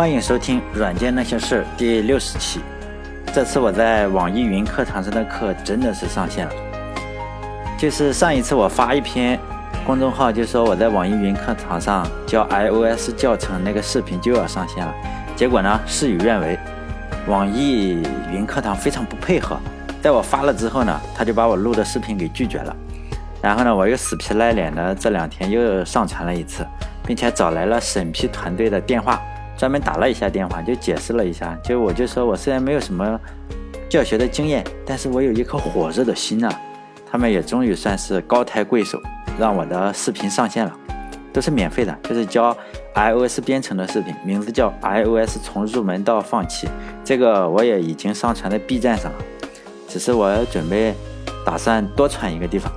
欢迎收听《软件那些事》第六十期。这次我在网易云课堂上的课真的是上线了。就是上一次我发一篇公众号，就说我在网易云课堂上教 iOS 教程那个视频就要上线了。结果呢，事与愿违，网易云课堂非常不配合。在我发了之后呢，他就把我录的视频给拒绝了。然后呢，我又死皮赖脸的这两天又上传了一次，并且找来了审批团队的电话。专门打了一下电话，就解释了一下，就我就说我虽然没有什么教学的经验，但是我有一颗火热的心啊。他们也终于算是高抬贵手，让我的视频上线了，都是免费的，就是教 iOS 编程的视频，名字叫 iOS 从入门到放弃。这个我也已经上传在 B 站上了，只是我准备打算多传一个地方。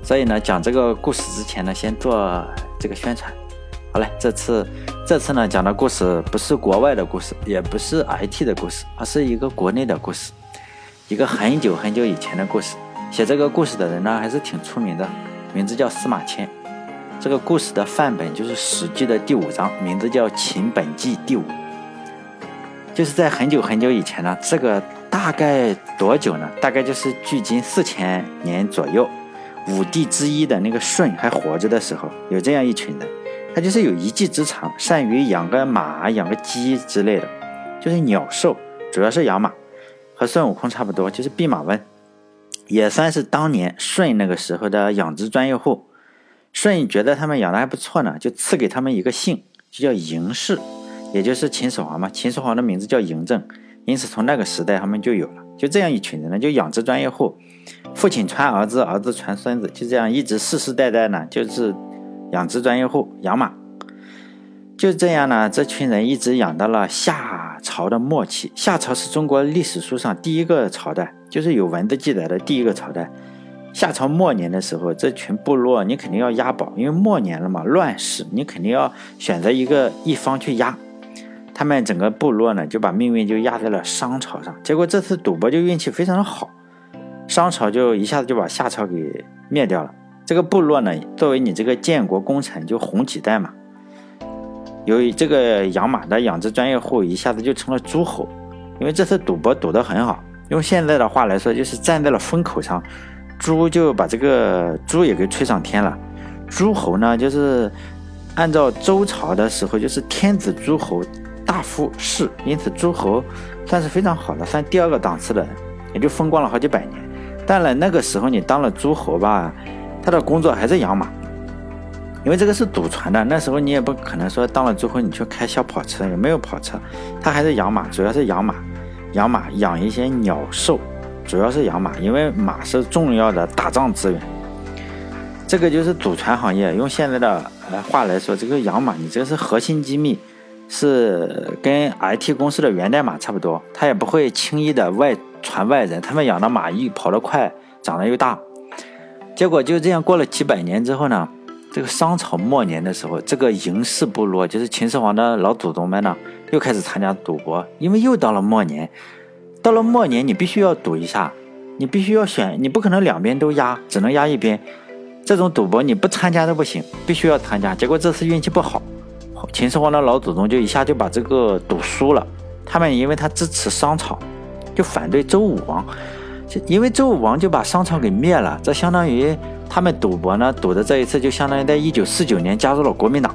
所以呢，讲这个故事之前呢，先做这个宣传。好嘞，这次这次呢讲的故事不是国外的故事，也不是 IT 的故事，而是一个国内的故事，一个很久很久以前的故事。写这个故事的人呢还是挺出名的，名字叫司马迁。这个故事的范本就是《史记》的第五章，名字叫《秦本纪》第五。就是在很久很久以前呢，这个大概多久呢？大概就是距今四千年左右，五帝之一的那个舜还活着的时候，有这样一群人。他就是有一技之长，善于养个马、养个鸡之类的，就是鸟兽，主要是养马，和孙悟空差不多，就是弼马温，也算是当年舜那个时候的养殖专业户。舜觉得他们养的还不错呢，就赐给他们一个姓，就叫嬴氏，也就是秦始皇嘛。秦始皇的名字叫嬴政，因此从那个时代他们就有了。就这样一群人呢，就养殖专业户，父亲传儿子，儿子传孙子，就这样一直世世代代呢，就是。养殖专业户养马，就这样呢，这群人一直养到了夏朝的末期。夏朝是中国历史书上第一个朝代，就是有文字记载的第一个朝代。夏朝末年的时候，这群部落你肯定要押宝，因为末年了嘛，乱世，你肯定要选择一个一方去押。他们整个部落呢，就把命运就压在了商朝上。结果这次赌博就运气非常的好，商朝就一下子就把夏朝给灭掉了。这个部落呢，作为你这个建国功臣，就红几代嘛。由于这个养马的养殖专业户一下子就成了诸侯，因为这次赌博赌得很好，用现在的话来说，就是站在了风口上，猪就把这个猪也给吹上天了。诸侯呢，就是按照周朝的时候，就是天子诸侯大夫士，因此诸侯算是非常好的，算第二个档次的人，也就风光了好几百年。但了那个时候你当了诸侯吧。他的工作还是养马，因为这个是祖传的。那时候你也不可能说当了之后你去开小跑车，也没有跑车。他还是养马，主要是养马，养马养一些鸟兽，主要是养马，因为马是重要的打仗资源。这个就是祖传行业。用现在的话来说，这个养马，你这个是核心机密，是跟 IT 公司的源代码差不多。他也不会轻易的外传外人。他们养的马一跑得快，长得又大。结果就这样过了几百年之后呢，这个商朝末年的时候，这个嬴氏部落就是秦始皇的老祖宗们呢，又开始参加赌博，因为又到了末年，到了末年你必须要赌一下，你必须要选，你不可能两边都压，只能压一边。这种赌博你不参加都不行，必须要参加。结果这次运气不好，秦始皇的老祖宗就一下就把这个赌输了。他们因为他支持商朝，就反对周武王。因为周武王就把商朝给灭了，这相当于他们赌博呢，赌的这一次就相当于在一九四九年加入了国民党，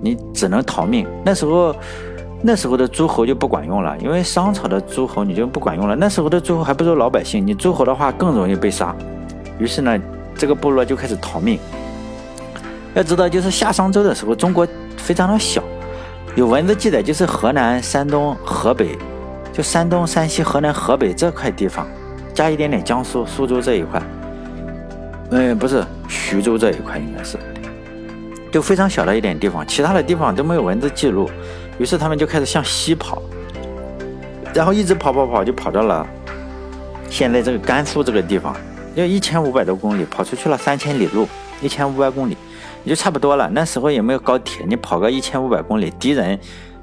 你只能逃命。那时候，那时候的诸侯就不管用了，因为商朝的诸侯你就不管用了。那时候的诸侯还不如老百姓，你诸侯的话更容易被杀。于是呢，这个部落就开始逃命。要知道，就是夏商周的时候，中国非常的小，有文字记载，就是河南、山东、河北，就山东、山西、河南、河北这块地方。加一点点江苏、苏州这一块，嗯，不是徐州这一块，应该是，就非常小的一点地方，其他的地方都没有文字记录。于是他们就开始向西跑，然后一直跑跑跑，就跑到了现在这个甘肃这个地方，要一千五百多公里，跑出去了三千里路，一千五百公里也就差不多了。那时候也没有高铁，你跑个一千五百公里，敌人。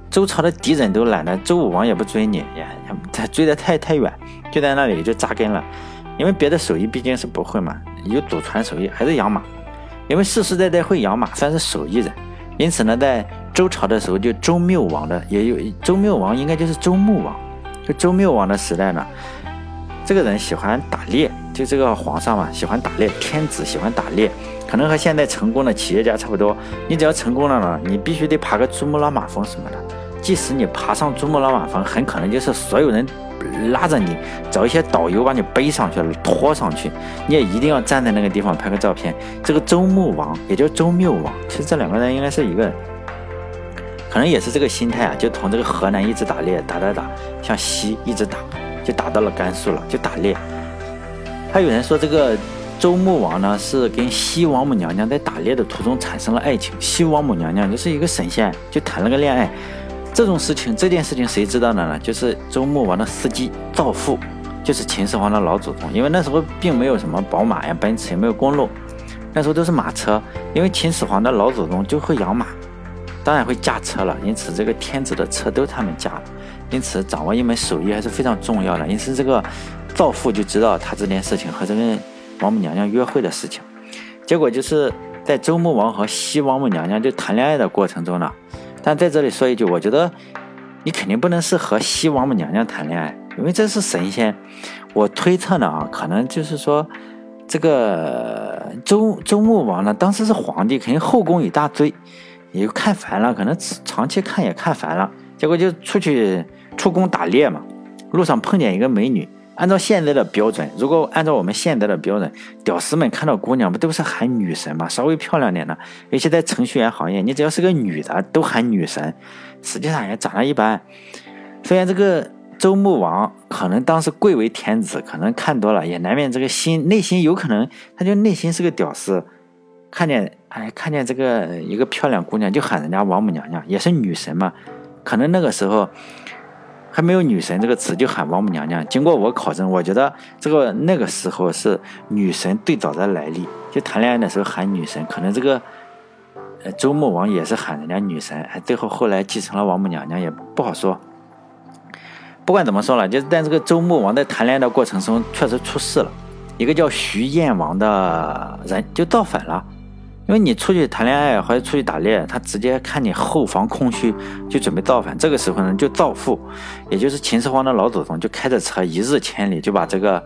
周朝的敌人都懒得，周武王也不追你，呀，他追得太太远，就在那里就扎根了。因为别的手艺毕竟是不会嘛，有祖传手艺还是养马，因为世世代代会养马，算是手艺人。因此呢，在周朝的时候，就周缪王的也有周缪王，应该就是周穆王。就周缪王的时代呢，这个人喜欢打猎，就这个皇上嘛，喜欢打猎，天子喜欢打猎，可能和现在成功的企业家差不多。你只要成功了呢，你必须得爬个珠穆朗玛峰什么的。即使你爬上珠穆朗玛峰，很可能就是所有人拉着你，找一些导游把你背上去了，拖上去，你也一定要站在那个地方拍个照片。这个周穆王也叫周缪王，其实这两个人应该是一个人。可能也是这个心态啊，就从这个河南一直打猎，打打打，向西一直打，就打到了甘肃了，就打猎。还有人说这个周穆王呢，是跟西王母娘娘在打猎的途中产生了爱情。西王母娘娘就是一个神仙，就谈了个恋爱。这种事情，这件事情谁知道的呢？就是周穆王的司机赵富，就是秦始皇的老祖宗。因为那时候并没有什么宝马呀、奔驰，也没有公路，那时候都是马车。因为秦始皇的老祖宗就会养马。当然会驾车了，因此这个天子的车都他们驾了，因此掌握一门手艺还是非常重要的。因此这个赵父就知道他这件事情和这个王母娘娘约会的事情，结果就是在周穆王和西王母娘娘就谈恋爱的过程中呢。但在这里说一句，我觉得你肯定不能是和西王母娘娘谈恋爱，因为这是神仙。我推测呢啊，可能就是说这个周周穆王呢，当时是皇帝，肯定后宫一大堆。也就看烦了，可能长期看也看烦了，结果就出去出宫打猎嘛。路上碰见一个美女，按照现在的标准，如果按照我们现在的标准，屌丝们看到姑娘不都是喊女神吗？稍微漂亮点的，尤其在程序员行业，你只要是个女的都喊女神。实际上也长得一般。虽然这个周穆王可能当时贵为天子，可能看多了，也难免这个心内心有可能，他就内心是个屌丝。看见哎，看见这个一个漂亮姑娘就喊人家王母娘娘，也是女神嘛。可能那个时候还没有女神这个词，就喊王母娘娘。经过我考证，我觉得这个那个时候是女神最早的来历。就谈恋爱的时候喊女神，可能这个呃周穆王也是喊人家女神，还最后后来继承了王母娘娘，也不好说。不管怎么说了，就是但这个周穆王在谈恋爱的过程中确实出事了，一个叫徐燕王的人就造反了。因为你出去谈恋爱或者出去打猎，他直接看你后方空虚，就准备造反。这个时候呢，就赵父，也就是秦始皇的老祖宗，就开着车一日千里，就把这个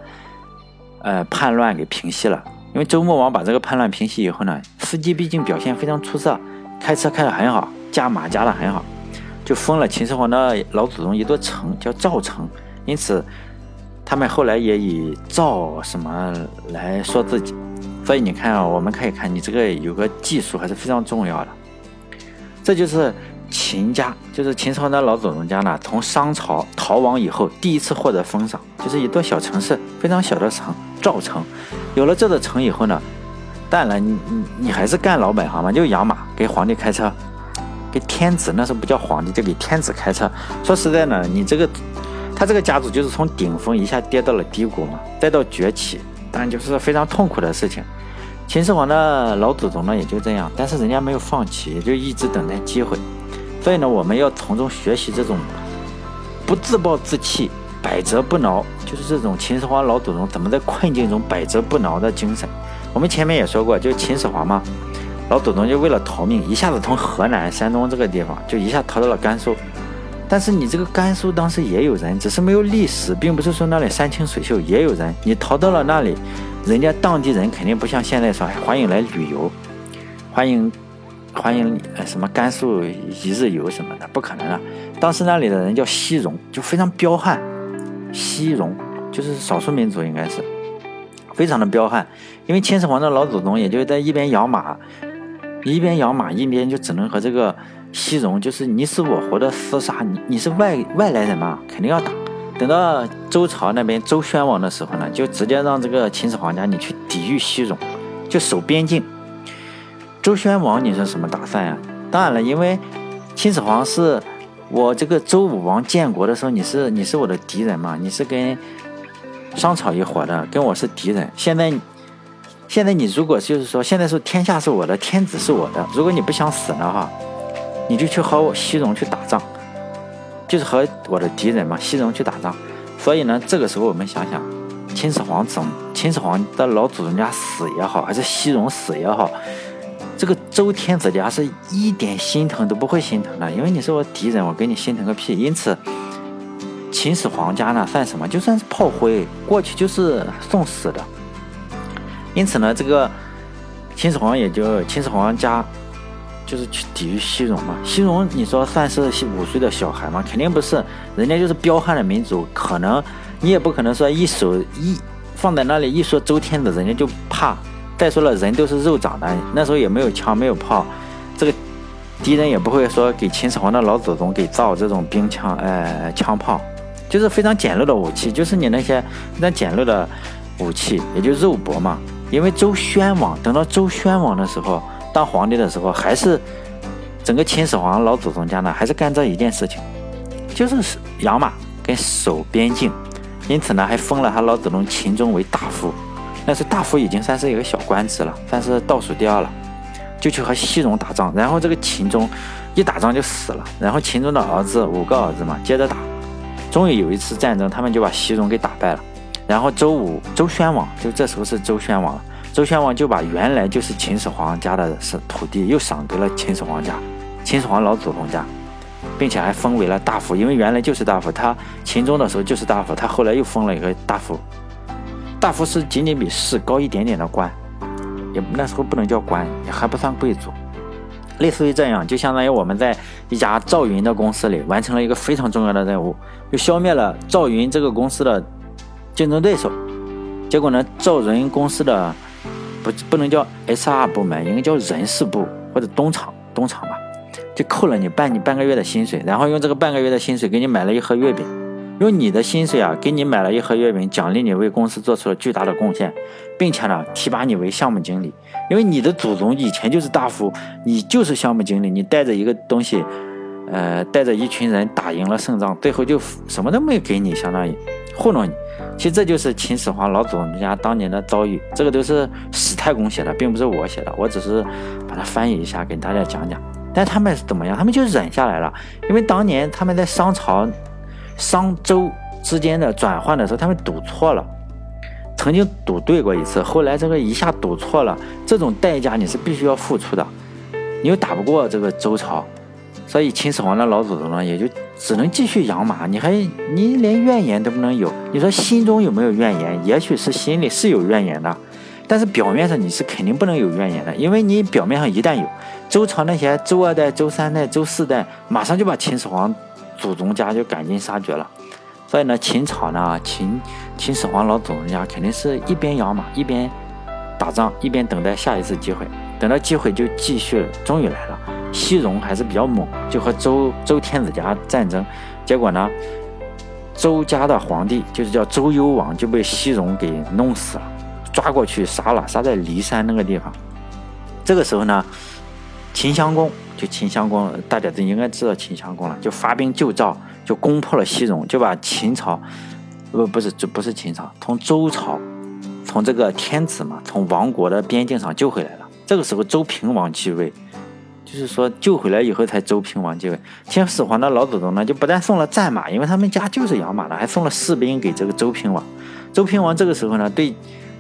呃叛乱给平息了。因为周穆王把这个叛乱平息以后呢，司机毕竟表现非常出色，开车开得很好，驾马驾得很好，就封了秦始皇的老祖宗一座城，叫赵城。因此，他们后来也以赵什么来说自己。所以你看啊，我们可以看你这个有个技术还是非常重要的。这就是秦家，就是秦朝的老祖宗家呢，从商朝逃亡以后第一次获得封赏，就是一座小城市，非常小的城，赵城。有了这座城以后呢，当然你你你还是干老本行嘛，就养马，给皇帝开车，给天子那时候不叫皇帝，就给天子开车。说实在呢，你这个他这个家族就是从顶峰一下跌到了低谷嘛，再到崛起。但就是非常痛苦的事情。秦始皇的老祖宗呢也就这样，但是人家没有放弃，就一直等待机会。所以呢，我们要从中学习这种不自暴自弃、百折不挠，就是这种秦始皇老祖宗怎么在困境中百折不挠的精神。我们前面也说过，就秦始皇嘛，老祖宗就为了逃命，一下子从河南、山东这个地方就一下逃到了甘肃。但是你这个甘肃当时也有人，只是没有历史，并不是说那里山清水秀，也有人。你逃到了那里，人家当地人肯定不像现在说欢迎来旅游，欢迎欢迎呃什么甘肃一日游什么的，不可能啊。当时那里的人叫西戎，就非常彪悍，西戎就是少数民族，应该是非常的彪悍。因为秦始皇的老祖宗也就在一边养马，一边养马一边就只能和这个。西戎就是你死我活的厮杀，你你是外外来人嘛，肯定要打。等到周朝那边周宣王的时候呢，就直接让这个秦始皇家你去抵御西戎，就守边境。周宣王你说什么打算呀？当然了，因为秦始皇是我这个周武王建国的时候，你是你是我的敌人嘛，你是跟商朝一伙的，跟我是敌人。现在现在你如果就是说现在说天下是我的，天子是我的，如果你不想死的话。你就去和我西戎去打仗，就是和我的敌人嘛，西戎去打仗。所以呢，这个时候我们想想，秦始皇怎，秦始皇的老祖宗家死也好，还是西戎死也好，这个周天子家是一点心疼都不会心疼的，因为你是我敌人，我给你心疼个屁。因此，秦始皇家呢算什么？就算是炮灰，过去就是送死的。因此呢，这个秦始皇也就秦始皇家就是去抵御西戎嘛。西戎你说算是五岁的小孩吗？肯定不是，人家就是彪悍的民族，可能你也不可能说一手一放在那里一说周天子，人家就怕。再说了，人都是肉长的，那时候也没有枪，没有炮，这个敌人也不会说给秦始皇的老祖宗给造这种兵枪，呃，枪炮，就是非常简陋的武器，就是你那些非常简陋的武器，也就肉搏嘛。因为周宣王等到周宣王的时候当皇帝的时候，还是整个秦始皇老祖宗家呢，还是干这一件事情，就是养马跟守边境，因此呢，还封了他老祖宗秦钟为大夫。那是大夫已经算是一个小官职了，算是倒数第二了，就去和西戎打仗。然后这个秦钟一打仗就死了，然后秦钟的儿子五个儿子嘛接着打，终于有一次战争，他们就把西戎给打败了。然后周武周宣王就这时候是周宣王了，周宣王就把原来就是秦始皇家的是土地又赏给了秦始皇家，秦始皇老祖宗家，并且还封为了大夫，因为原来就是大夫，他秦钟的时候就是大夫，他后来又封了一个大夫。大夫是仅仅比士高一点点的官，也那时候不能叫官，也还不算贵族，类似于这样，就相当于我们在一家赵云的公司里完成了一个非常重要的任务，就消灭了赵云这个公司的竞争对手。结果呢，赵云公司的不不能叫 HR 部门，应该叫人事部或者东厂东厂吧，就扣了你半你半个月的薪水，然后用这个半个月的薪水给你买了一盒月饼。用你的薪水啊，给你买了一盒月饼，奖励你为公司做出了巨大的贡献，并且呢，提拔你为项目经理。因为你的祖宗以前就是大夫，你就是项目经理，你带着一个东西，呃，带着一群人打赢了胜仗，最后就什么都没给你，相当于糊弄你。其实这就是秦始皇老祖宗家当年的遭遇，这个都是史太公写的，并不是我写的，我只是把它翻译一下给大家讲讲。但他们是怎么样？他们就忍下来了，因为当年他们在商朝。商周之间的转换的时候，他们赌错了，曾经赌对过一次，后来这个一下赌错了，这种代价你是必须要付出的，你又打不过这个周朝，所以秦始皇的老祖宗呢，也就只能继续养马，你还你连怨言都不能有，你说心中有没有怨言？也许是心里是有怨言的，但是表面上你是肯定不能有怨言的，因为你表面上一旦有，周朝那些周二代、周三代、周四代，马上就把秦始皇。祖宗家就赶尽杀绝了，所以呢，秦朝呢，秦秦始皇老祖宗家肯定是一边养马一边打仗，一边等待下一次机会，等到机会就继续，终于来了。西戎还是比较猛，就和周周天子家战争，结果呢，周家的皇帝就是叫周幽王就被西戎给弄死了，抓过去杀了，杀在骊山那个地方。这个时候呢，秦襄公。就秦襄公，大家都应该知道秦襄公了。就发兵救赵，就攻破了西戎，就把秦朝，不不是，这不是秦朝，从周朝，从这个天子嘛，从亡国的边境上救回来了。这个时候周平王继位，就是说救回来以后才周平王继位。秦始皇的老祖宗呢，就不但送了战马，因为他们家就是养马的，还送了士兵给这个周平王。周平王这个时候呢，对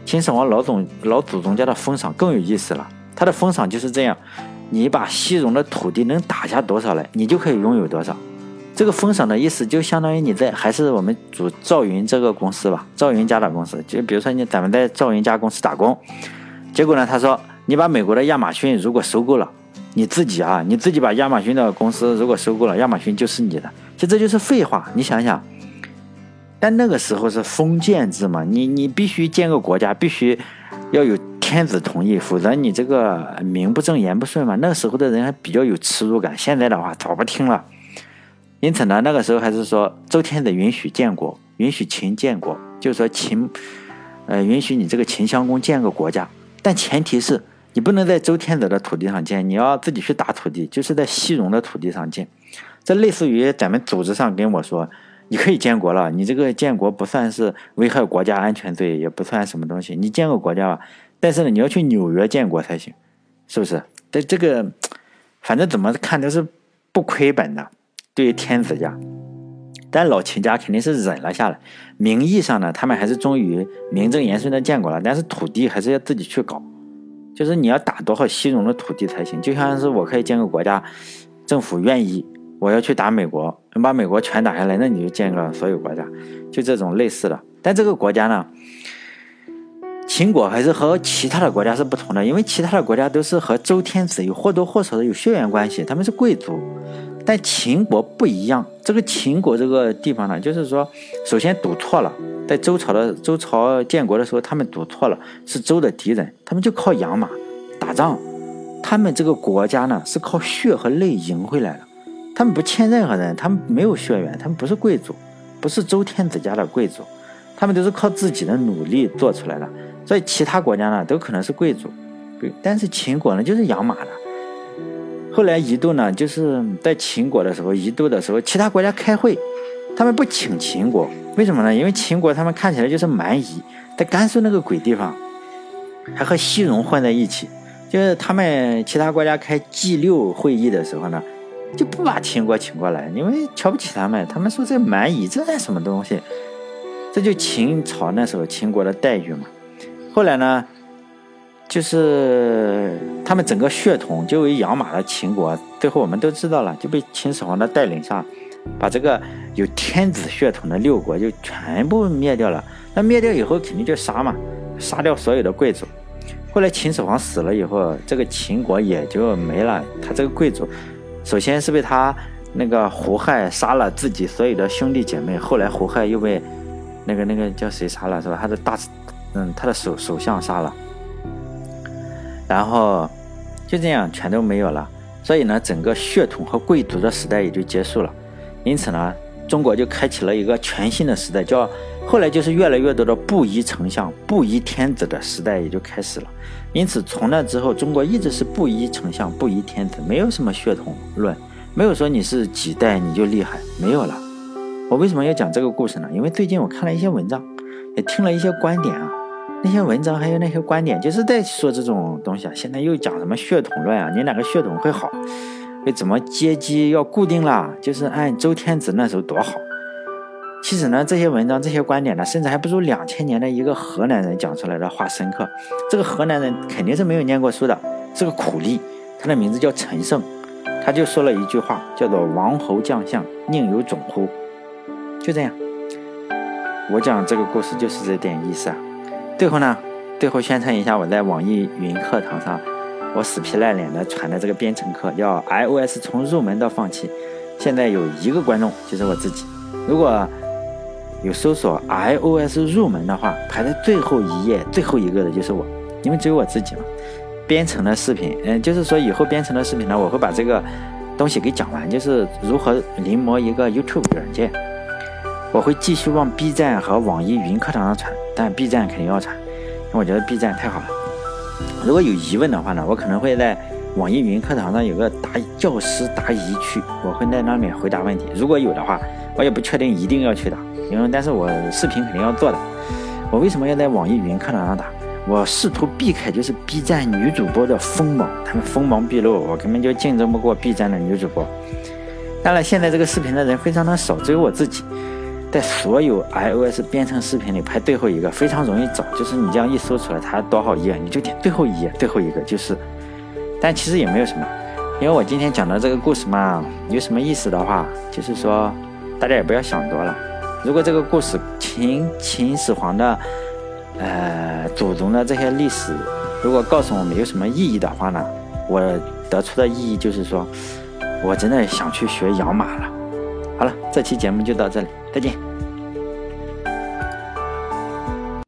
秦始皇老总老祖宗家的封赏更有意思了。他的封赏就是这样。你把西戎的土地能打下多少来，你就可以拥有多少。这个封赏的意思就相当于你在还是我们主赵云这个公司吧，赵云家的公司。就比如说你咱们在赵云家公司打工，结果呢，他说你把美国的亚马逊如果收购了，你自己啊，你自己把亚马逊的公司如果收购了，亚马逊就是你的。其实这就是废话，你想想。但那个时候是封建制嘛，你你必须建个国家，必须要有。天子同意，否则你这个名不正言不顺嘛。那个时候的人还比较有耻辱感，现在的话早不听了。因此呢，那个时候还是说周天子允许建国，允许秦建国，就是说秦，呃，允许你这个秦襄公建个国家，但前提是你不能在周天子的土地上建，你要自己去打土地，就是在西戎的土地上建。这类似于咱们组织上跟我说，你可以建国了，你这个建国不算是危害国家安全罪，也不算什么东西，你建个国家吧。但是呢，你要去纽约建国才行，是不是？但这个，反正怎么看都是不亏本的。对于天子家，但老秦家肯定是忍了下来。名义上呢，他们还是终于名正言顺的建国了，但是土地还是要自己去搞。就是你要打多少西戎的土地才行。就像是我可以建个国家，政府愿意，我要去打美国，你把美国全打下来，那你就建个所有国家，就这种类似的。但这个国家呢，秦国还是和其他的国家是不同的，因为其他的国家都是和周天子有或多或少的有血缘关系，他们是贵族。但秦国不一样，这个秦国这个地方呢，就是说，首先赌错了，在周朝的周朝建国的时候，他们赌错了，是周的敌人，他们就靠养马打仗，他们这个国家呢是靠血和泪赢回来的，他们不欠任何人，他们没有血缘，他们不是贵族，不是周天子家的贵族，他们都是靠自己的努力做出来的，所以其他国家呢都可能是贵族，但是秦国呢就是养马的。后来一度呢，就是在秦国的时候，一度的时候，其他国家开会，他们不请秦国，为什么呢？因为秦国他们看起来就是蛮夷，在甘肃那个鬼地方，还和西戎混在一起。就是他们其他国家开 G 六会议的时候呢，就不把秦国请过来，因为瞧不起他们。他们说这蛮夷，这算什么东西？这就秦朝那时候秦国的待遇嘛。后来呢？就是他们整个血统就为养马的秦国，最后我们都知道了，就被秦始皇的带领下，把这个有天子血统的六国就全部灭掉了。那灭掉以后肯定就杀嘛，杀掉所有的贵族。后来秦始皇死了以后，这个秦国也就没了。他这个贵族，首先是被他那个胡亥杀了自己所有的兄弟姐妹，后来胡亥又被那个那个叫谁杀了是吧？他的大，嗯，他的首首相杀了。然后就这样全都没有了，所以呢，整个血统和贵族的时代也就结束了。因此呢，中国就开启了一个全新的时代，叫后来就是越来越多的布衣丞相、布衣天子的时代也就开始了。因此从那之后，中国一直是布衣丞相、布衣天子，没有什么血统论，没有说你是几代你就厉害，没有了。我为什么要讲这个故事呢？因为最近我看了一些文章，也听了一些观点啊。那些文章还有那些观点，就是在说这种东西啊。现在又讲什么血统论啊？你哪个血统会好？为怎么阶级要固定了？就是按周天子那时候多好。其实呢，这些文章、这些观点呢，甚至还不如两千年的一个河南人讲出来的话深刻。这个河南人肯定是没有念过书的，是个苦力。他的名字叫陈胜，他就说了一句话，叫做“王侯将相宁有种乎”。就这样，我讲这个故事就是这点意思啊。最后呢，最后宣传一下我在网易云课堂上，我死皮赖脸的传的这个编程课，叫 iOS 从入门到放弃。现在有一个观众，就是我自己。如果有搜索 iOS 入门的话，排在最后一页最后一个的就是我，因为只有我自己嘛。编程的视频，嗯，就是说以后编程的视频呢，我会把这个东西给讲完，就是如何临摹一个 YouTube 软件。我会继续往 B 站和网易云课堂上传，但 B 站肯定要传，因为我觉得 B 站太好了。如果有疑问的话呢，我可能会在网易云课堂上有个答教师答疑区，我会在那里回答问题。如果有的话，我也不确定一定要去答，因为但是我视频肯定要做的。我为什么要在网易云课堂上答？我试图避开就是 B 站女主播的锋芒，她们锋芒毕露，我根本就竞争不过 B 站的女主播。当然，现在这个视频的人非常的少，只有我自己。在所有 iOS 编程视频里排最后一个，非常容易找，就是你这样一搜出来，它多少页，你就点最后一页，最后一个就是。但其实也没有什么，因为我今天讲的这个故事嘛，有什么意思的话，就是说大家也不要想多了。如果这个故事秦秦始皇的呃祖宗的这些历史，如果告诉我们有什么意义的话呢，我得出的意义就是说，我真的想去学养马了。好了，这期节目就到这里，再见。